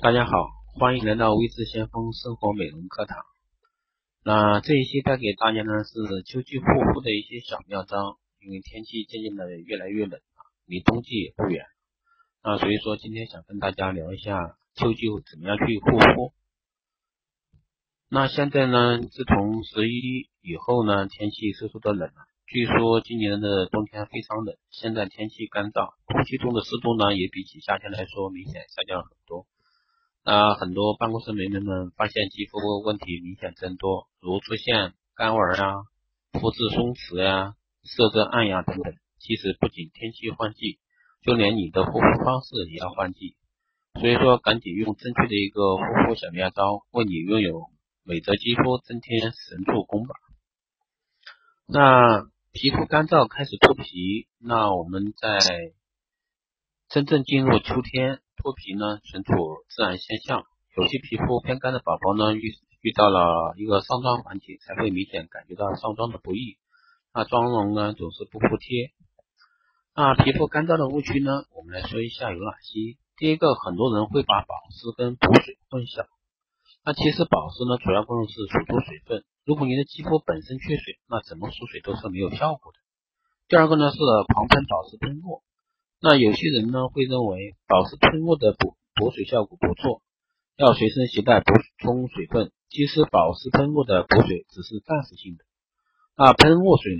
大家好，欢迎来到微智先锋生活美容课堂。那这一期带给大家呢是秋季护肤的一些小妙招，因为天气渐渐的越来越冷了，离冬季也不远。那所以说今天想跟大家聊一下秋季怎么样去护肤。那现在呢，自从十一以后呢，天气嗖嗖的冷了。据说今年的冬天非常冷，现在天气干燥，空气中的湿度呢也比起夏天来说明显下降很多。啊很多办公室美眉们发现肌肤问题明显增多，如出现干纹啊、肤质松弛呀、色泽暗呀等等。其实不仅天气换季，就连你的护肤方式也要换季。所以说，赶紧用正确的一个护肤小妙招，为你拥有美泽肌肤增添神助攻吧。那皮肤干燥开始脱皮，那我们在真正进入秋天。脱皮呢，纯属自然现象。有些皮肤偏干的宝宝呢，遇遇到了一个上妆环节，才会明显感觉到上妆的不易。那妆容呢，总是不服帖。那皮肤干燥的误区呢，我们来说一下有哪些。第一个，很多人会把保湿跟补水混淆。那其实保湿呢，主要功能是锁住水分。如果你的肌肤本身缺水，那怎么锁水都是没有效果的。第二个呢，是狂喷保湿喷雾。那有些人呢会认为保湿喷雾的补补水效果不错，要随身携带补充水分。其实保湿喷雾的补水只是暂时性的。那喷雾水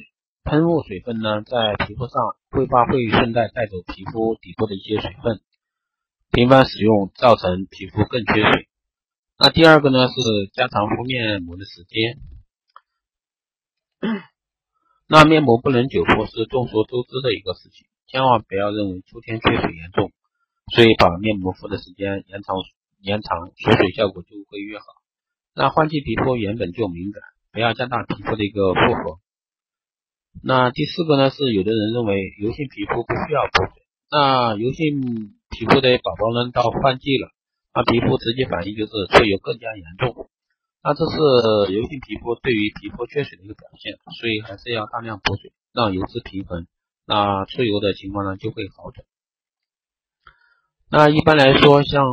喷雾水分呢，在皮肤上挥发会顺带带走皮肤底部的一些水分，频繁使用造成皮肤更缺水。那第二个呢是加长敷面膜的时间。那面膜不能久敷是众所周知的一个事情。千万不要认为秋天缺水严重，所以把面膜敷的时间延长，延长锁水效果就会越好。那换季皮肤原本就敏感，不要加大皮肤的一个负荷。那第四个呢是有的人认为油性皮肤不需要补水，那油性皮肤的宝宝呢到换季了，那皮肤直接反应就是出油更加严重。那这是油性皮肤对于皮肤缺水的一个表现，所以还是要大量补水，让油脂平衡。那出油的情况呢就会好转。那一般来说，像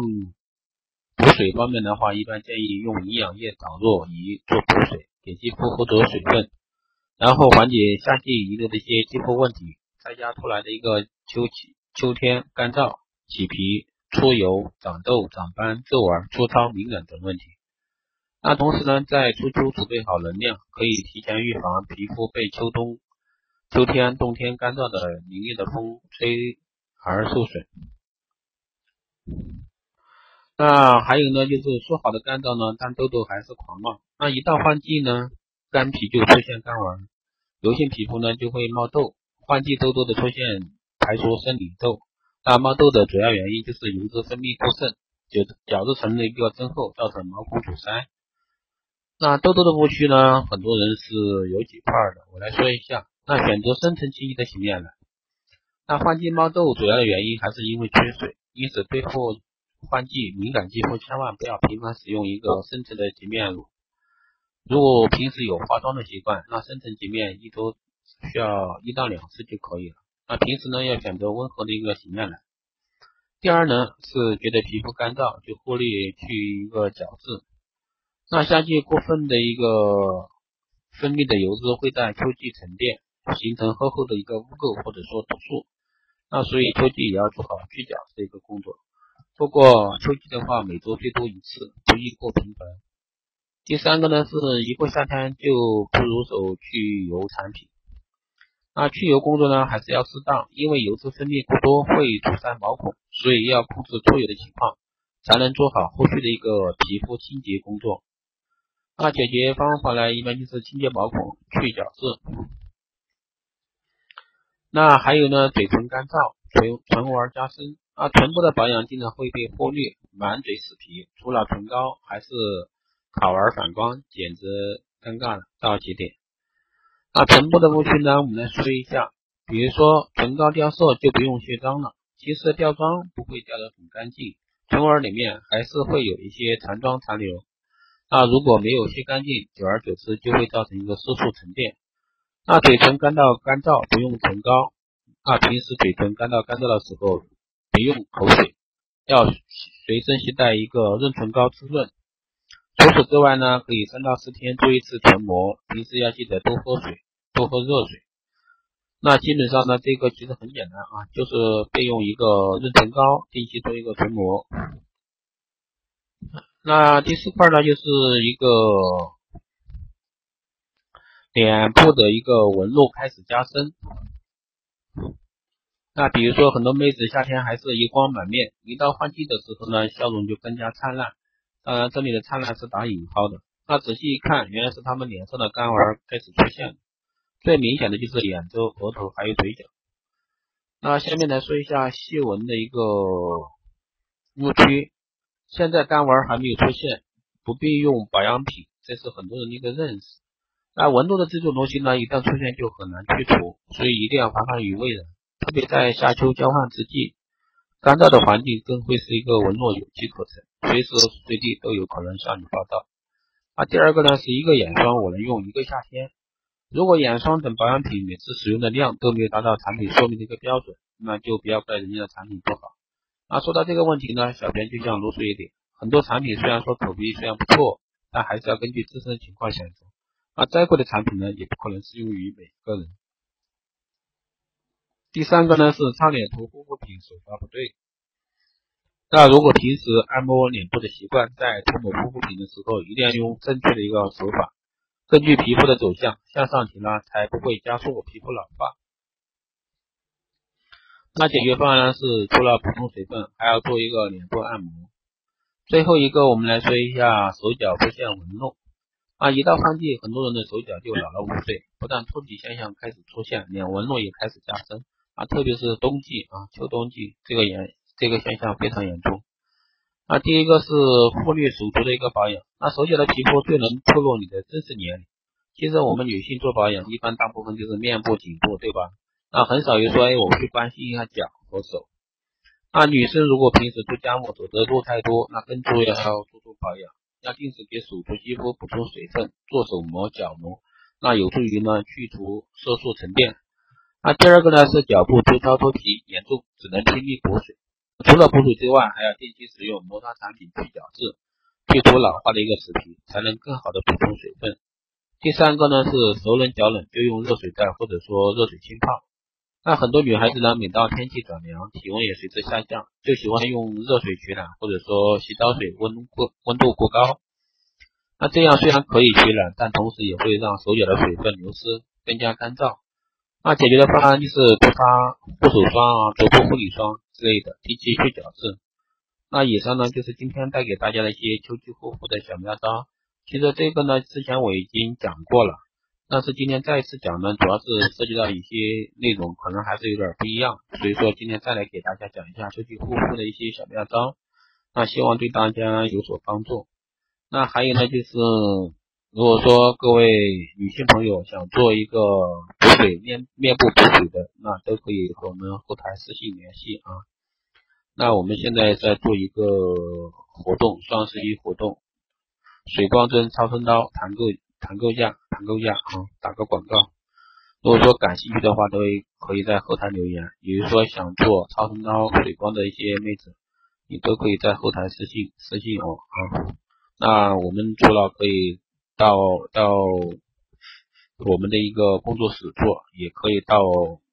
补水方面的话，一般建议用营养液导入仪做补水，给肌肤获得水分，然后缓解夏季遗留的一些肌肤问题，再加出来的一个秋季秋天干燥、起皮、出油、长痘、长斑、皱纹、粗糙、敏感等问题。那同时呢，在初秋储备好能量，可以提前预防皮肤被秋冬。秋天、冬天干燥的凛冽的风吹而受损。那还有呢，就是说好的干燥呢，但痘痘还是狂冒。那一到换季呢，干皮就出现干纹，油性皮肤呢就会冒痘。换季痘痘的出现，排除生理痘。那冒痘的主要原因就是油脂分泌过剩，角角质层的一个增厚，造成毛孔阻塞。那痘痘的误区呢，很多人是有几块的，我来说一下。那选择深层清洁的洗面奶。那换季冒痘主要的原因还是因为缺水，因此对付换季敏感肌肤，千万不要频繁使用一个深层的洁面乳。如果平时有化妆的习惯，那深层洁面一周需要一到两次就可以了。那平时呢，要选择温和的一个洗面奶。第二呢，是觉得皮肤干燥，就忽略去一个角质。那夏季过分的一个分泌的油脂会在秋季沉淀。形成厚厚的一个污垢或者说毒素，那所以秋季也要做好去角质的一个工作。不过秋季的话，每周最多一次，不宜过频繁。第三个呢，是一过夏天就不入手去油产品。那去油工作呢，还是要适当，因为油脂分泌过多会堵塞毛孔，所以要控制出油的情况，才能做好后续的一个皮肤清洁工作。那解决方法呢，一般就是清洁毛孔、去角质。那还有呢，嘴唇干燥，唇唇纹加深啊，唇部的保养经常会被忽略，满嘴死皮，除了唇膏还是烤纹反光，简直尴尬了到极点。那唇部的误区呢，我们来说一下，比如说唇膏掉色就不用卸妆了，其实掉妆不会掉得很干净，唇纹里面还是会有一些残妆残留，那如果没有卸干净，久而久之就会造成一个色素沉淀。那嘴唇干到干燥不用唇膏，那平时嘴唇干到干燥的时候，别用口水，要随身携带一个润唇膏滋润。除此之外呢，可以三到四天做一次唇膜，平时要记得多喝水，多喝热水。那基本上呢，这个其实很简单啊，就是备用一个润唇膏，定期做一个唇膜。那第四块呢，就是一个脸部的一个纹路开始加深。那比如说很多妹子夏天还是油光满面，一到换季的时候呢，笑容就更加灿烂。当然这里的灿烂是打引号的。那仔细一看，原来是她们脸上的干纹开始出现了。最明显的就是眼周、额头还有嘴角。那下面来说一下细纹的一个误区。现在干纹还没有出现，不必用保养品，这是很多人的一个认识。那纹路的这种东西呢，一旦出现就很难去除，所以一定要防范于未然。特别在夏秋交换之际，干燥的环境更会是一个纹路有机可乘，随时随地都有可能向你报道。那第二个呢，是一个眼霜我能用一个夏天。如果眼霜等保养品每次使用的量都没有达到产品说明的一个标准，那就不要怪人家的产品不好。那说到这个问题呢，小编就想啰嗦一点，很多产品虽然说口碑虽然不错，但还是要根据自身情况选择。那再贵的产品呢，也不可能适用于每个人。第三个呢是擦脸涂护肤品手法不对。那如果平时按摩脸部的习惯，在涂抹护肤品的时候，一定要用正确的一个手法。根据皮肤的走向向上提拉，才不会加速皮肤老化。那解决方案呢是除了补充水分，还要做一个脸部按摩。最后一个，我们来说一下手脚出现纹路。啊，一到换季，很多人的手脚就老了五岁，不但脱皮现象开始出现，脸纹路也开始加深。啊，特别是冬季啊，秋冬季这个严这个现象非常严重。那第一个是忽略手足的一个保养，那手脚的皮肤最能透露你的真实年龄。其实我们女性做保养，一般大部分就是面部、颈部，对吧？那很少有说，哎，我去关心一下脚和手。那女生如果平时做家务走的路太多，那更重要要多做保养，要定时给手足肌肤补充水分，做手膜、脚膜，那有助于呢去除色素沉淀。那第二个呢是脚部粗糙脱皮严重，只能拼命补水。除了补水之外，还要定期使用摩擦产品去角质，去除老化的一个死皮，才能更好的补充水分。第三个呢是手冷脚冷就用热水袋或者说热水浸泡。那很多女孩子呢，每到天气转凉，体温也随之下降，就喜欢用热水取暖，或者说洗澡水温过温度过高。那这样虽然可以取暖，但同时也会让手脚的水分流失，更加干燥。那解决的方案就是多擦护手霜啊、足部护理霜。之类的，定期去角质。那以上呢就是今天带给大家的一些秋季护肤的小妙招。其实这个呢之前我已经讲过了，但是今天再一次讲呢，主要是涉及到一些内容可能还是有点不一样，所以说今天再来给大家讲一下秋季护肤的一些小妙招。那希望对大家有所帮助。那还有呢就是，如果说各位女性朋友想做一个补。水面面部补水的，那都可以和我们后台私信联系啊。那我们现在在做一个活动，双十一活动，水光针超声刀团购团购价团购价啊，打个广告。如果说感兴趣的话，都可以在后台留言。比如说想做超声刀水光的一些妹子，你都可以在后台私信私信我啊。那我们除了可以到到。我们的一个工作室做，也可以到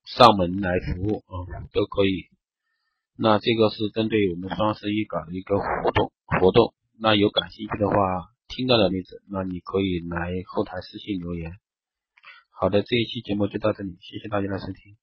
上门来服务啊，都可以。那这个是针对我们双十一搞的一个活动活动。那有感兴趣的话，听到的例子，那你可以来后台私信留言。好的，这一期节目就到这里，谢谢大家的收听。